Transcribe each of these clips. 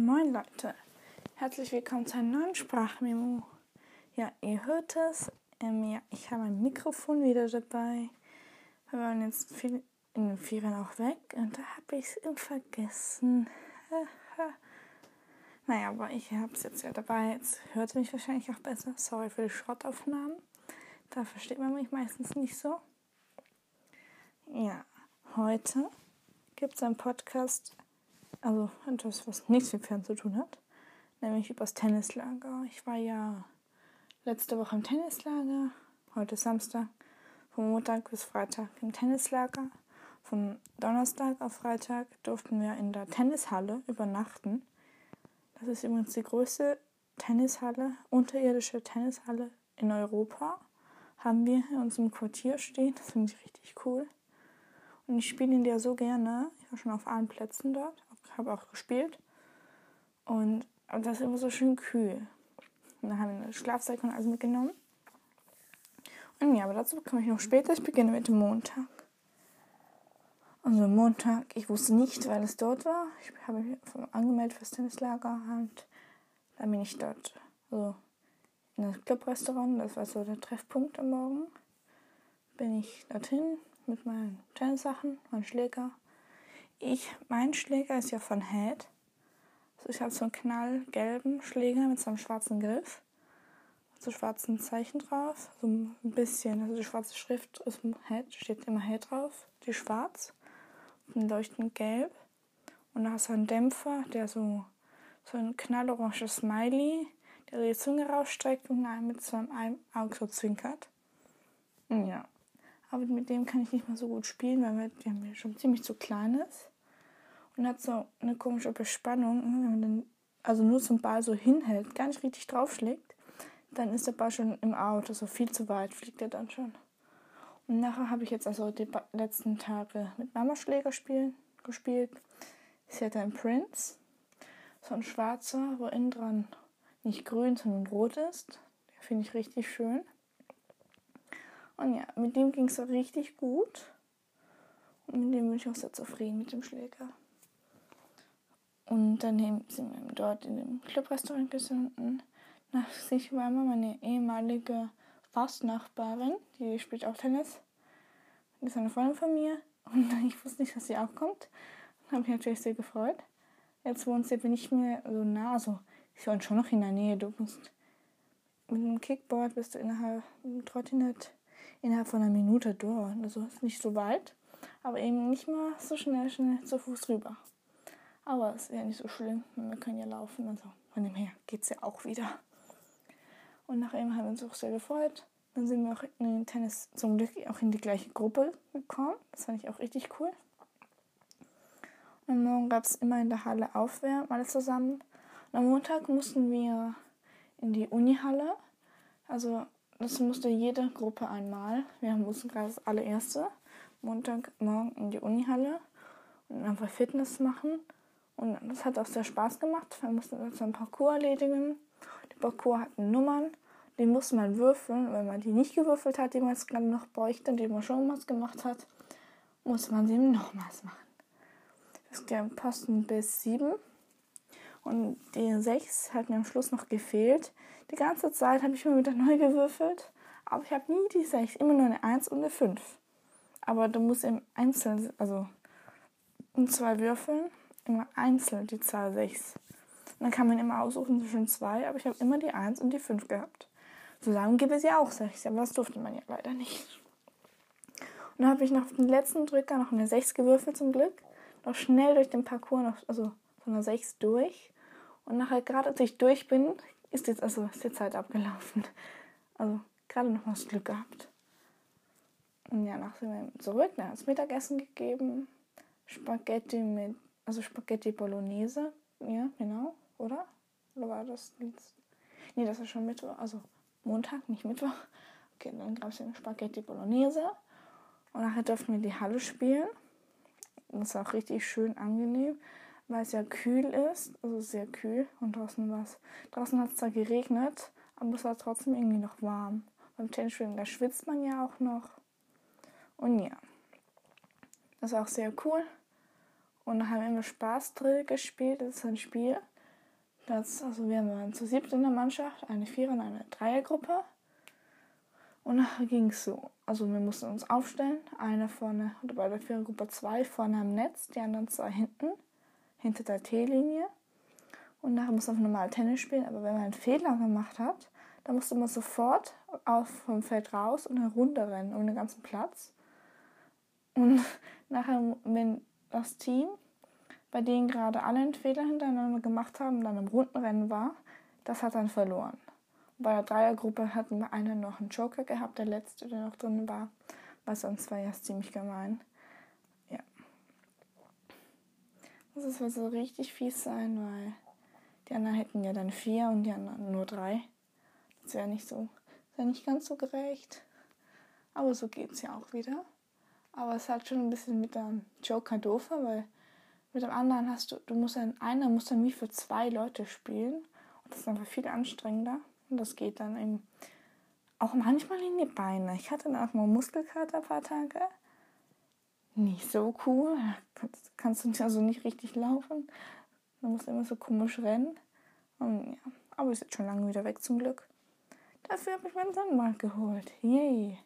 Moin Leute, herzlich willkommen zu einem neuen Sprachmemo. Ja, ihr hört es. Ähm, ja, ich habe ein Mikrofon wieder dabei. Wir waren jetzt viel in den Ferien auch weg und da habe ich es vergessen. naja, aber ich habe es jetzt ja dabei. Jetzt hört ihr mich wahrscheinlich auch besser. Sorry für die Schrottaufnahmen. Da versteht man mich meistens nicht so. Ja, heute gibt es einen Podcast also etwas, was nichts mit Fern zu tun hat, nämlich übers Tennislager. Ich war ja letzte Woche im Tennislager, heute ist Samstag, von Montag bis Freitag im Tennislager. Von Donnerstag auf Freitag durften wir in der Tennishalle übernachten. Das ist übrigens die größte Tennishalle, unterirdische Tennishalle in Europa. Haben wir in unserem Quartier stehen. Das finde ich richtig cool. Und ich spiele in der so gerne. Ich war schon auf allen Plätzen dort habe auch gespielt. Und das ist immer so schön kühl. Und dann haben wir eine Schlafsäcke und alles mitgenommen. Und ja, aber dazu komme ich noch später. Ich beginne mit dem Montag. Also Montag, ich wusste nicht, weil es dort war. Ich habe mich angemeldet fürs Tennislager und dann bin ich dort also in das Clubrestaurant, das war so der Treffpunkt am Morgen. Bin ich dorthin mit meinen Tennissachen, meinen Schläger ich, mein Schläger ist ja von Head. Also ich habe so einen knallgelben Schläger mit so einem schwarzen Griff. So schwarzen Zeichen drauf. So ein bisschen, also die schwarze Schrift ist Head, steht immer Head drauf. Die schwarz. Und leuchtend gelb. Und da hast du einen Dämpfer, der so, so ein knallorange Smiley, der die Zunge rausstreckt und mit so einem Auge so zwinkert. Ja. Aber mit dem kann ich nicht mehr so gut spielen, weil der mir schon ziemlich zu klein ist. Und hat so eine komische Bespannung. Wenn man dann also nur zum Ball so hinhält, gar nicht richtig draufschlägt, dann ist der Ball schon im Out. Also viel zu weit fliegt er dann schon. Und nachher habe ich jetzt also die letzten Tage mit Mama Schläger spielen, gespielt. Sie hat ein Prince. So ein schwarzer, wo innen dran nicht grün, sondern rot ist. Den finde ich richtig schön. Und ja, mit dem ging es richtig gut. Und mit dem bin ich auch sehr zufrieden mit dem Schläger. Und dann sind wir dort in dem Clubrestaurant gesunken. Nach sich war immer meine ehemalige Fastnachbarin, die spielt auch Tennis. Die ist eine Freundin von mir. Und ich wusste nicht, dass sie auch kommt. Habe mich natürlich sehr gefreut. Jetzt wohnt sie aber nicht mehr so nah. Also, ich wohne schon noch in der Nähe. Du musst mit dem Kickboard bist du innerhalb, mit Trottinett innerhalb von einer Minute dort. Also ist nicht so weit, aber eben nicht mal so schnell, schnell zu Fuß rüber. Aber es ja nicht so schlimm, wir können ja laufen. Also von dem her geht es ja auch wieder. Und nach haben wir uns auch sehr gefreut. Dann sind wir auch in den Tennis zum Glück auch in die gleiche Gruppe gekommen. Das fand ich auch richtig cool. Und morgen gab es immer in der Halle Aufwärmen, alle zusammen. Und am Montag mussten wir in die Unihalle. Also das musste jede Gruppe einmal. Wir mussten gerade das allererste Montagmorgen in die Unihalle und einfach Fitness machen. Und das hat auch sehr Spaß gemacht. Wir mussten jetzt ein Parcours erledigen. Die Parcours hatten Nummern. Die musste man würfeln. Wenn man die nicht gewürfelt hat, die man jetzt gerade noch bräuchte, die man schon was gemacht hat, muss man sie nochmals machen. Es gab Posten bis sieben. Und die 6 hat mir am Schluss noch gefehlt. Die ganze Zeit habe ich immer wieder neu gewürfelt. Aber ich habe nie die 6, immer nur eine 1 und eine 5. Aber du musst im Einzelnen, also in zwei Würfeln, immer einzeln die Zahl 6. Und dann kann man immer aussuchen zwischen zwei, aber ich habe immer die 1 und die 5 gehabt. Zusammen gibt es ja auch 6, aber das durfte man ja leider nicht. Und dann habe ich noch auf den letzten Drücker noch eine 6 gewürfelt zum Glück. Noch schnell durch den Parcours, noch, also von der 6 durch. Und nachher, gerade als ich durch bin, ist jetzt also ist die Zeit abgelaufen. Also gerade noch das Glück gehabt. Und ja, nachher sind wir zurück, dann hat es Mittagessen gegeben. Spaghetti mit, also Spaghetti Bolognese. Ja, genau, oder? Oder war das jetzt? Nee, das ist schon Mittwoch, also Montag, nicht Mittwoch. Okay, dann gab es Spaghetti Bolognese. Und nachher durften wir die Halle spielen. Das war auch richtig schön angenehm weil es ja kühl ist, also sehr kühl und draußen war es. Draußen hat es zwar geregnet, aber es war trotzdem irgendwie noch warm. Beim Tennisspielen, da schwitzt man ja auch noch. Und ja, das war auch sehr cool. Und dann haben wir immer Spaßdrill gespielt. Das ist ein Spiel. Das, also wir waren zu siebt in der Mannschaft, eine Vierer- und eine Dreiergruppe. Und nachher ging es so. Also wir mussten uns aufstellen. Eine vorne, oder bei der Vierergruppe zwei vorne am Netz, die anderen zwei hinten, hinter der T-Linie. Und nachher musste man normal Tennis spielen. Aber wenn man einen Fehler gemacht hat, dann musste man sofort vom Feld raus und eine Runde rennen um den ganzen Platz. Und nachher, wenn das Team, bei denen gerade alle einen Fehler hintereinander gemacht haben, dann im Rundenrennen war, das hat dann verloren. Bei der Dreiergruppe hatten wir einen noch einen Joker gehabt, der letzte, der noch drin war, weil sonst war ja ziemlich gemein. Ja. Das wird so richtig fies sein, weil die anderen hätten ja dann vier und die anderen nur drei. Das wäre nicht so, wäre nicht ganz so gerecht. Aber so geht es ja auch wieder. Aber es halt schon ein bisschen mit dem Joker doofer, weil mit dem anderen hast du, du musst dann, einer muss dann wie für zwei Leute spielen. Und das ist einfach viel anstrengender. Und das geht dann eben auch manchmal in die Beine. Ich hatte dann auch mal Muskelkater ein paar Tage. Nicht so cool. Kannst, kannst du also nicht richtig laufen. Man muss immer so komisch rennen. Und ja, aber ist jetzt schon lange wieder weg zum Glück. Dafür habe ich meinen Sonnenbrand geholt. Yay.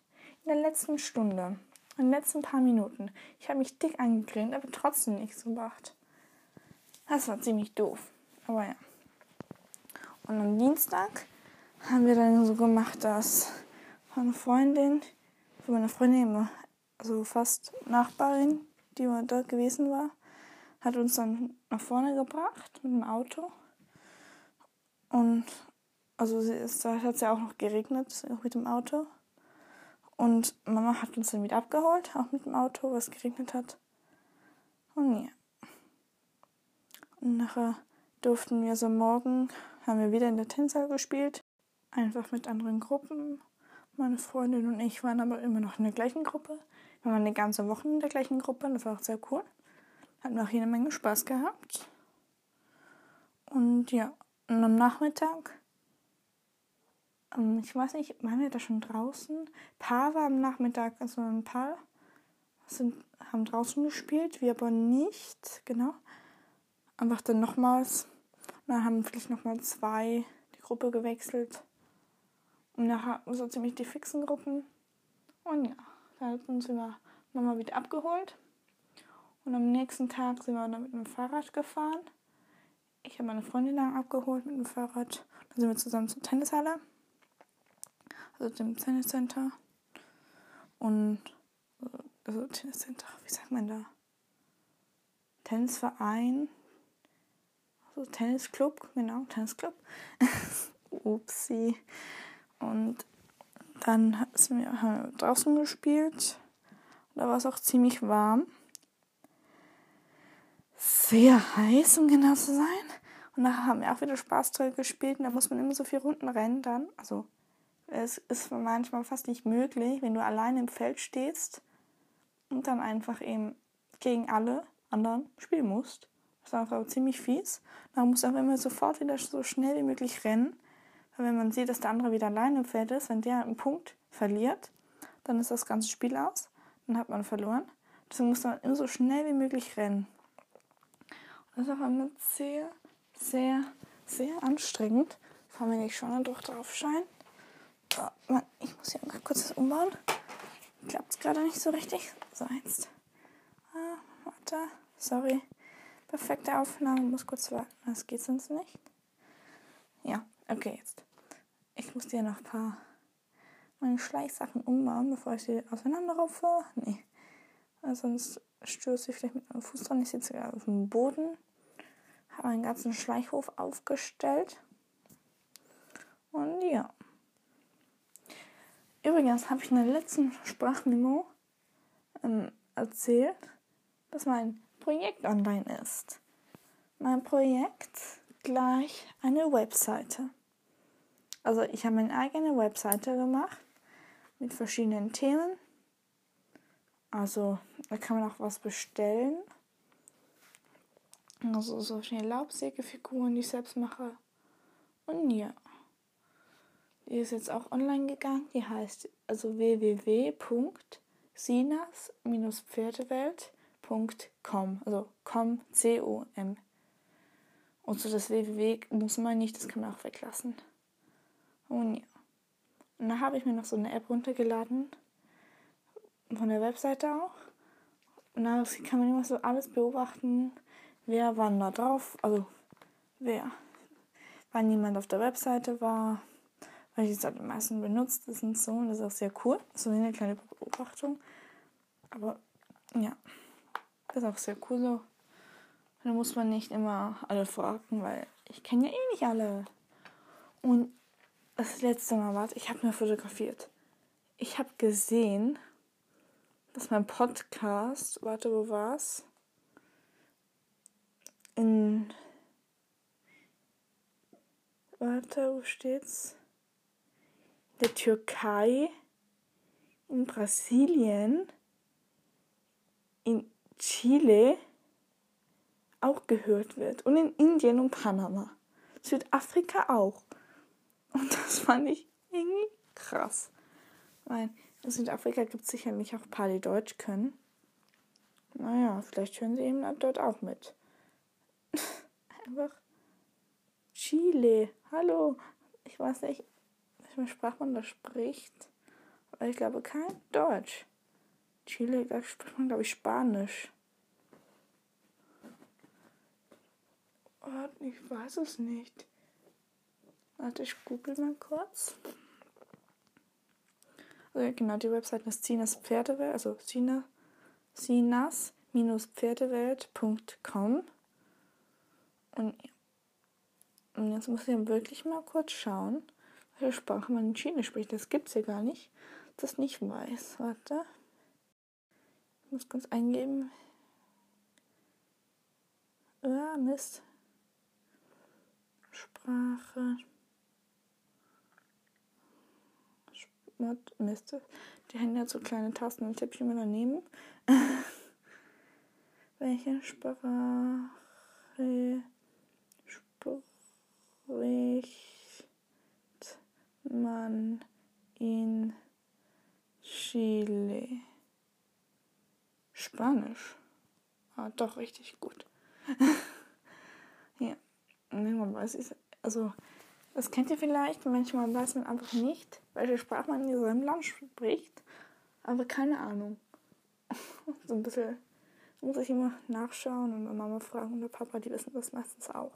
In der letzten Stunde. In den letzten paar Minuten. Ich habe mich dick angegrinnt, aber trotzdem nichts gemacht. Das war ziemlich doof. Aber ja. Und am Dienstag haben wir dann so gemacht, dass meine Freundin, für meine Freundin, also fast Nachbarin, die dort gewesen war, hat uns dann nach vorne gebracht mit dem Auto. Und also es hat ja auch noch geregnet, auch mit dem Auto. Und Mama hat uns dann wieder abgeholt, auch mit dem Auto, was geregnet hat. Und ja. Und nachher durften wir so morgen, haben wir wieder in der Tänzer gespielt einfach mit anderen Gruppen. Meine Freundin und ich waren aber immer noch in der gleichen Gruppe. Wir waren eine ganze Woche in der gleichen Gruppe das war auch sehr cool. Hatten auch jede Menge Spaß gehabt. Und ja, und am Nachmittag, ähm, ich weiß nicht, waren wir da schon draußen? Ein paar war am Nachmittag, also ein paar sind, haben draußen gespielt, wir aber nicht, genau. Einfach dann nochmals, dann haben vielleicht nochmal zwei die Gruppe gewechselt. Und nachher so ziemlich die fixen Gruppen. Und ja, dann sind wir Mama wieder abgeholt. Und am nächsten Tag sind wir dann mit dem Fahrrad gefahren. Ich habe meine Freundin dann abgeholt mit dem Fahrrad. Dann sind wir zusammen zur Tennishalle. Also zum Tenniscenter. Und also Tenniscenter, wie sagt man da? Tennisverein. Also Tennisclub, genau, Tennisclub. Upsi. Und dann haben wir draußen gespielt. Da war es auch ziemlich warm. Sehr heiß, um genau zu sein. Und nachher haben wir auch wieder Spaßzeug gespielt. Und da muss man immer so vier Runden rennen dann. Also es ist manchmal fast nicht möglich, wenn du allein im Feld stehst und dann einfach eben gegen alle anderen spielen musst. Das ist einfach ziemlich fies. Da musst du auch immer sofort wieder so schnell wie möglich rennen. Wenn man sieht, dass der andere wieder alleine im Feld ist, wenn der einen Punkt verliert, dann ist das ganze Spiel aus. Dann hat man verloren. Deswegen muss man immer so schnell wie möglich rennen. Und das ist auch immer sehr, sehr, sehr anstrengend. Vor allem, wenn ich schon durch drauf scheint. Oh, ich muss hier kurz das umbauen. Klappt es gerade nicht so richtig. So, jetzt. Ah, warte. Sorry. Perfekte Aufnahme. Muss kurz warten. Das geht sonst nicht. Ja, okay, jetzt. Ich muss dir noch ein paar meine Schleichsachen umbauen, bevor ich sie auseinanderraufe. Nee. Weil sonst stöße ich vielleicht mit meinem Fuß dran. Ich sitze gerade auf dem Boden. Habe meinen ganzen Schleichhof aufgestellt. Und ja. Übrigens habe ich in der letzten Sprachmemo ähm, erzählt, dass mein Projekt online ist. Mein Projekt gleich eine Webseite. Also ich habe meine eigene Webseite gemacht mit verschiedenen Themen. Also da kann man auch was bestellen. Also so verschiedene Laubsägefiguren, die ich selbst mache. Und ja. Die ist jetzt auch online gegangen. Die heißt also www.sinas-pferdewelt.com. Also com, C-O-M. Und so das www muss man nicht, das kann man auch weglassen. Und ja. Und dann habe ich mir noch so eine App runtergeladen. Von der Webseite auch. Und da kann man immer so alles beobachten, wer wann da drauf, also wer, wann niemand auf der Webseite war, weil halt am meisten benutzt ist und so. Und das ist auch sehr cool. So eine kleine Beobachtung. Aber ja, das ist auch sehr cool so. Da muss man nicht immer alle fragen, weil ich kenne ja eh nicht alle. Und das letzte Mal war, ich habe mir fotografiert. Ich habe gesehen, dass mein Podcast, warte, wo war's? In, warte, wo steht's? In der Türkei, in Brasilien, in Chile auch gehört wird und in Indien und Panama. Südafrika auch. Und das fand ich irgendwie krass. Weil in Südafrika gibt es sicherlich auch ein paar, die Deutsch können. Naja, vielleicht hören sie eben dort auch mit. Einfach Chile. Hallo. Ich weiß nicht, welche Sprache man da spricht. Aber ich glaube kein Deutsch. Chile, da spricht man, glaube ich, Spanisch. Ich weiß es nicht. Warte, ich google mal kurz. Also genau, die Website ist Sinas Pferdewelt, also Sina, sinas-pferdewelt.com. Und, und jetzt muss ich wirklich mal kurz schauen, welche Sprache man in Chile spricht. Das gibt es ja gar nicht. Das nicht weiß. Warte. Ich muss kurz eingeben. Ah, Mist. Sprache. Mist. Die Hände hat so kleine Tasten und Tippchen immer daneben. Welche Sprache spricht man in Chile? Spanisch. Ah, doch richtig gut. ja, man weiß ich, also das kennt ihr vielleicht, manchmal weiß man einfach nicht, welche Sprache man in seinem Land spricht, aber keine Ahnung. so ein bisschen muss ich immer nachschauen und meine Mama fragen und der Papa, die wissen das meistens auch.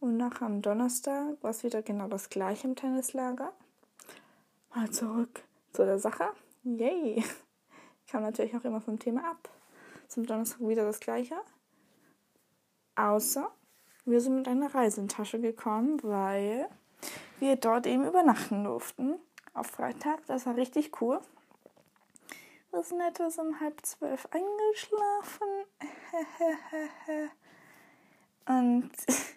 Und nach am Donnerstag war es wieder genau das gleiche im Tennislager. Mal zurück zu der Sache. Yay! Kam natürlich auch immer vom Thema ab. Zum Donnerstag wieder das gleiche. Außer wir sind mit einer Reisentasche gekommen, weil wir dort eben übernachten durften. Auf Freitag, das war richtig cool. Wir sind etwas um halb zwölf eingeschlafen. Und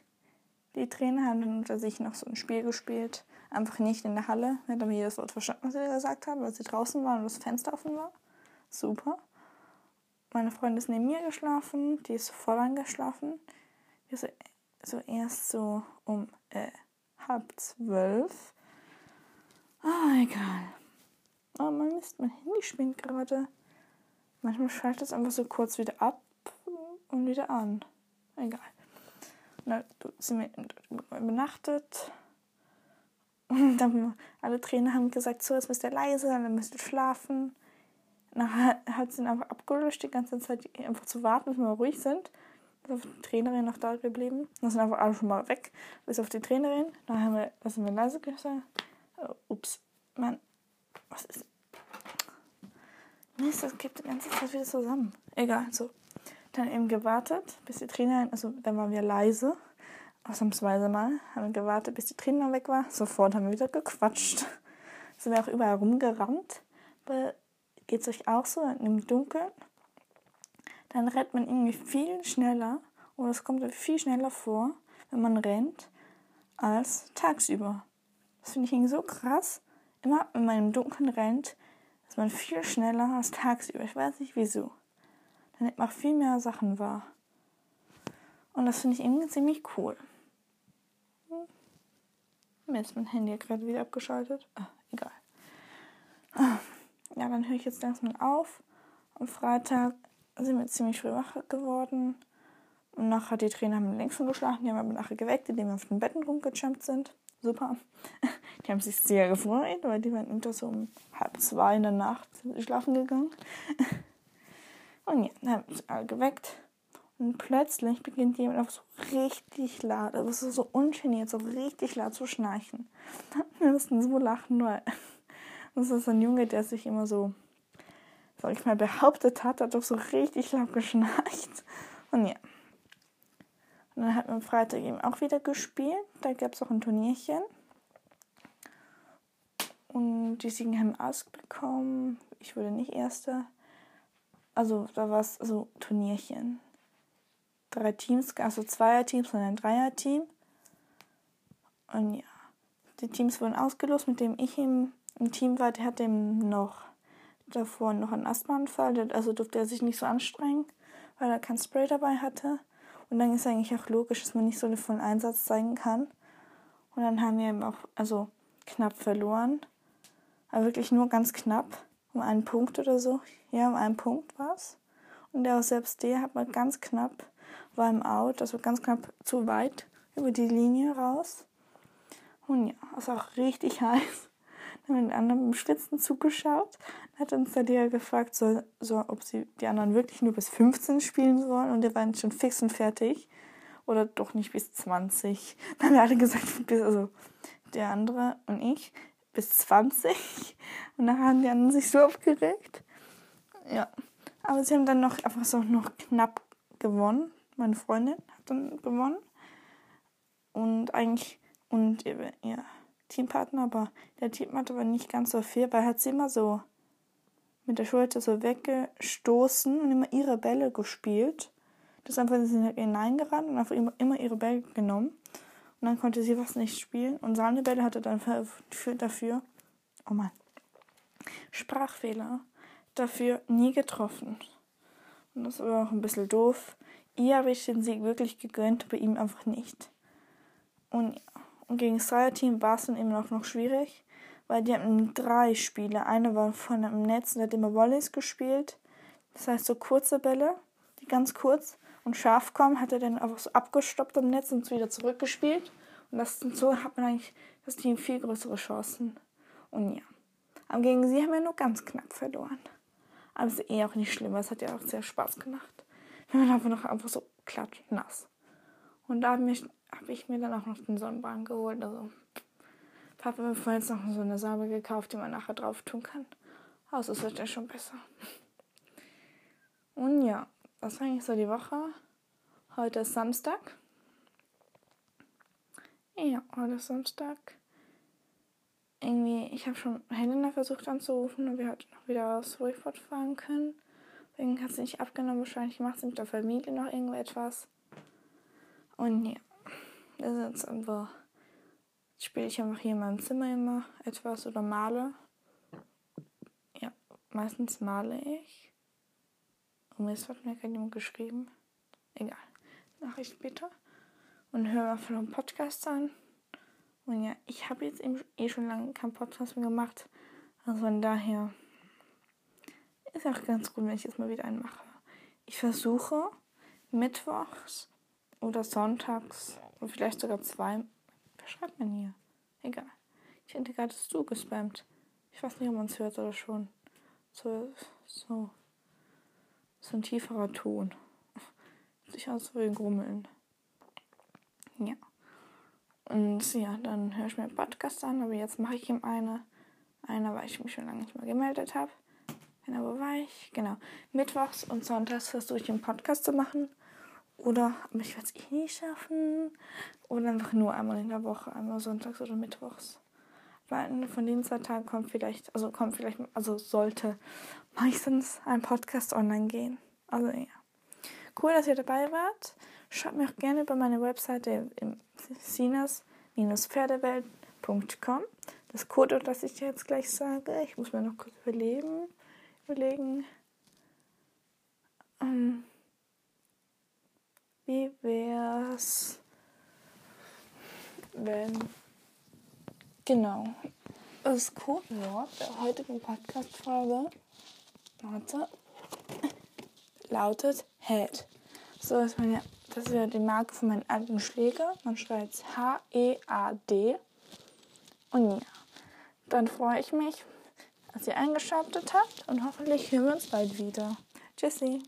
die Trainer haben dann unter sich noch so ein Spiel gespielt. Einfach nicht in der Halle. Wir haben jedes Wort verstanden, was sie gesagt haben, weil sie draußen waren und das Fenster offen war. Super. Meine Freundin ist neben mir geschlafen. Die ist voll angeschlafen. Wir sind so erst so um äh, halb zwölf. Ah, egal. Oh, man Mist, mein Handy spinnt gerade. Manchmal schaltet es einfach so kurz wieder ab und wieder an. Egal. Na, sind wir übernachtet. Und dann alle Trainer haben gesagt, so, jetzt müsst ihr leise, dann müsst ihr schlafen. Nachher hat sie ihn einfach abgelöscht, die ganze Zeit einfach zu warten, bis wir ruhig sind Trainerin noch da geblieben. Dann sind einfach alle schon mal weg, bis auf die Trainerin. Dann haben wir, was haben wir leise gesagt? Oh, ups, Mann, was ist. Mist, das geht die ganze Zeit wieder zusammen. Egal, so. Dann eben gewartet, bis die Trainerin, also dann waren wir leise, ausnahmsweise mal, haben wir gewartet, bis die Trainerin weg war. Sofort haben wir wieder gequatscht. Sind wir auch überall rumgerannt. Geht es euch auch so im Dunkeln? Dann rennt man irgendwie viel schneller oder es kommt viel schneller vor, wenn man rennt, als tagsüber. Das finde ich irgendwie so krass. Immer, wenn man im Dunkeln rennt, ist man viel schneller als tagsüber. Ich weiß nicht wieso. Dann nimmt man viel mehr Sachen wahr. Und das finde ich irgendwie ziemlich cool. Hm. Mir ist mein Handy gerade wieder abgeschaltet. Ah, egal. Ah. Ja, dann höre ich jetzt langsam auf. Am Freitag sind wir ziemlich früh wach geworden. Und nachher die Trainer haben längst schon geschlafen, die haben aber nachher geweckt, indem wir auf den Betten rumgejumpt sind. Super. Die haben sich sehr gefreut, weil die waren unter so um halb zwei in der Nacht schlafen gegangen. Und ja, dann haben wir alle geweckt. Und plötzlich beginnt jemand auf so richtig laut, also so ungeniert, so richtig laut zu schnarchen. Wir mussten so lachen, weil das ist ein Junge, der sich immer so, sag ich mal, behauptet hat, hat doch so richtig laut geschnarcht. Und ja. Und dann hat man Freitag eben auch wieder gespielt. Da gab es auch ein Turnierchen. Und die Siegen haben ausbekommen. Ich wurde nicht Erster. Also da war es so Turnierchen. Drei Teams, also Zweierteams und ein Dreierteam. Und ja, die Teams wurden ausgelost, mit dem ich im, Team war. Der hatte eben noch davor noch einen Asthmaanfall. Also durfte er sich nicht so anstrengen, weil er kein Spray dabei hatte. Und dann ist eigentlich auch logisch, dass man nicht so einen vollen Einsatz zeigen kann. Und dann haben wir eben auch also knapp verloren. Aber wirklich nur ganz knapp. Um einen Punkt oder so. Ja, um einen Punkt war es. Und der selbst der hat mal ganz knapp, war im Out, also ganz knapp zu weit über die Linie raus. Und ja, es war auch richtig heiß. Dann haben die anderen beim Schwitzen zugeschaut. Hat uns der Lehrer gefragt, so, so, ob sie die anderen wirklich nur bis 15 spielen sollen. Und der war schon fix und fertig. Oder doch nicht bis 20. Dann haben wir alle gesagt, bis, also der andere und ich, bis 20. Und dann haben die anderen sich so aufgeregt. Ja. Aber sie haben dann noch einfach so noch knapp gewonnen. Meine Freundin hat dann gewonnen. Und eigentlich, und ihr, ja Teampartner, aber der Teampartner war nicht ganz so viel, weil er hat sie immer so mit der Schulter so weggestoßen und immer ihre Bälle gespielt. Das einfach sie sind hineingerannt und einfach immer, ihre Bälle genommen. Und dann konnte sie was nicht spielen. Und seine Bälle hatte dann für, dafür, oh Mann, Sprachfehler, dafür nie getroffen. Und das war auch ein bisschen doof. Ihr habe ich den Sieg wirklich gegönnt, bei ihm einfach nicht. Und und gegen das Dreierteam war es dann eben auch noch schwierig, weil die hatten drei Spiele. Eine war von einem Netz und hat immer Volleys gespielt. Das heißt so kurze Bälle, die ganz kurz und scharf kommen, hat er dann einfach so abgestoppt am Netz und wieder zurückgespielt. Und das so hat man eigentlich das Team viel größere Chancen. Und ja. Aber gegen sie haben wir nur ganz knapp verloren. Aber es ist eh auch nicht schlimm, es hat ja auch sehr Spaß gemacht. Wir waren einfach noch einfach so nass. Und da habe ich, hab ich mir dann auch noch den Sonnenbrand geholt. Also Hat mir vorhin noch so eine Salbe gekauft, die man nachher drauf tun kann. Also es wird ja schon besser. Und ja, das war eigentlich so die Woche. Heute ist Samstag. Ja, heute ist Samstag. Irgendwie, ich habe schon Helena versucht anzurufen, und wir heute noch wieder aus Ruhigfort fahren können. Deswegen hat sie nicht abgenommen. Wahrscheinlich macht sie mit der Familie noch irgendetwas. Und ja, das ist jetzt einfach. Spiele ich einfach hier in meinem Zimmer immer etwas oder male. Ja, meistens male ich. Und jetzt hat mir gerade jemand geschrieben. Egal. Nachricht später. Und höre einfach einen Podcast an. Und ja, ich habe jetzt eh schon lange keinen Podcast mehr gemacht. Also von daher ist auch ganz gut, wenn ich jetzt mal wieder einen mache. Ich versuche mittwochs oder sonntags. Und vielleicht sogar zwei. Schreibt man hier? Egal. Ich hätte gerade das Du gespammt. Ich weiß nicht, ob man es hört oder schon. So, so. So ein tieferer Ton. Sich aus wie Grummeln. Ja. Und ja, dann höre ich mir einen Podcast an, aber jetzt mache ich ihm eine. Einer, weil ich mich schon lange nicht mehr gemeldet habe. Genau, wo war ich? Genau. Mittwochs und Sonntags versuche ich einen Podcast zu machen. Oder, aber ich werde es eh nicht schaffen. Oder einfach nur einmal in der Woche, einmal sonntags oder mittwochs. Weil von den zwei Tagen kommt vielleicht, also kommt vielleicht, also sollte meistens ein Podcast online gehen. Also ja. Cool, dass ihr dabei wart. Schaut mir auch gerne über meine Webseite im sinas-pferdewelt.com. Das Code, das ich jetzt gleich sage. Ich muss mir noch kurz überlegen. überlegen. Ähm, wie wär's, wenn. Genau. Das Codewort der heutigen Podcast-Folge lautet Head. So ist meine Das ist ja die Marke von meinen alten Schläger. Man schreibt H-E-A-D. Und ja, dann freue ich mich, dass ihr eingeschaltet habt und hoffentlich hören wir uns bald wieder. Tschüssi.